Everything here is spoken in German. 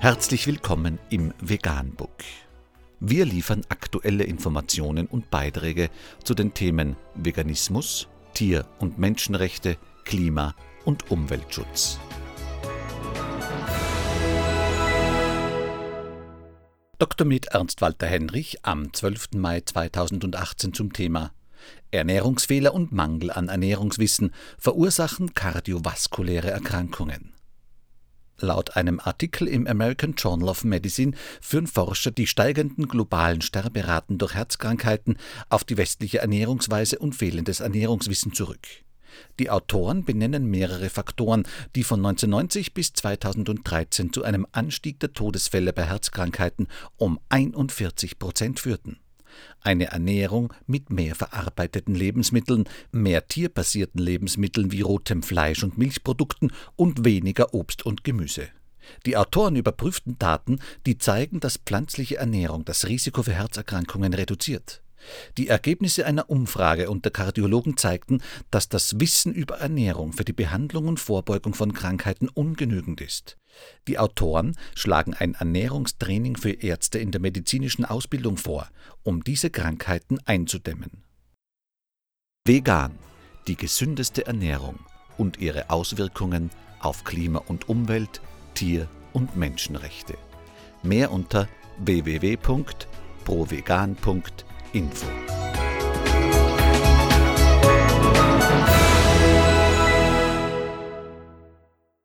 Herzlich willkommen im Veganbook. Wir liefern aktuelle Informationen und Beiträge zu den Themen Veganismus, Tier- und Menschenrechte, Klima- und Umweltschutz. Dr. Med Ernst Walter Henrich am 12. Mai 2018 zum Thema Ernährungsfehler und Mangel an Ernährungswissen verursachen kardiovaskuläre Erkrankungen. Laut einem Artikel im American Journal of Medicine führen Forscher die steigenden globalen Sterberaten durch Herzkrankheiten auf die westliche Ernährungsweise und fehlendes Ernährungswissen zurück. Die Autoren benennen mehrere Faktoren, die von 1990 bis 2013 zu einem Anstieg der Todesfälle bei Herzkrankheiten um 41 Prozent führten eine Ernährung mit mehr verarbeiteten Lebensmitteln, mehr tierbasierten Lebensmitteln wie rotem Fleisch und Milchprodukten und weniger Obst und Gemüse. Die Autoren überprüften Daten, die zeigen, dass pflanzliche Ernährung das Risiko für Herzerkrankungen reduziert. Die Ergebnisse einer Umfrage unter Kardiologen zeigten, dass das Wissen über Ernährung für die Behandlung und Vorbeugung von Krankheiten ungenügend ist. Die Autoren schlagen ein Ernährungstraining für Ärzte in der medizinischen Ausbildung vor, um diese Krankheiten einzudämmen. Vegan, die gesündeste Ernährung und ihre Auswirkungen auf Klima und Umwelt, Tier- und Menschenrechte. Mehr unter www.provegan.de Info.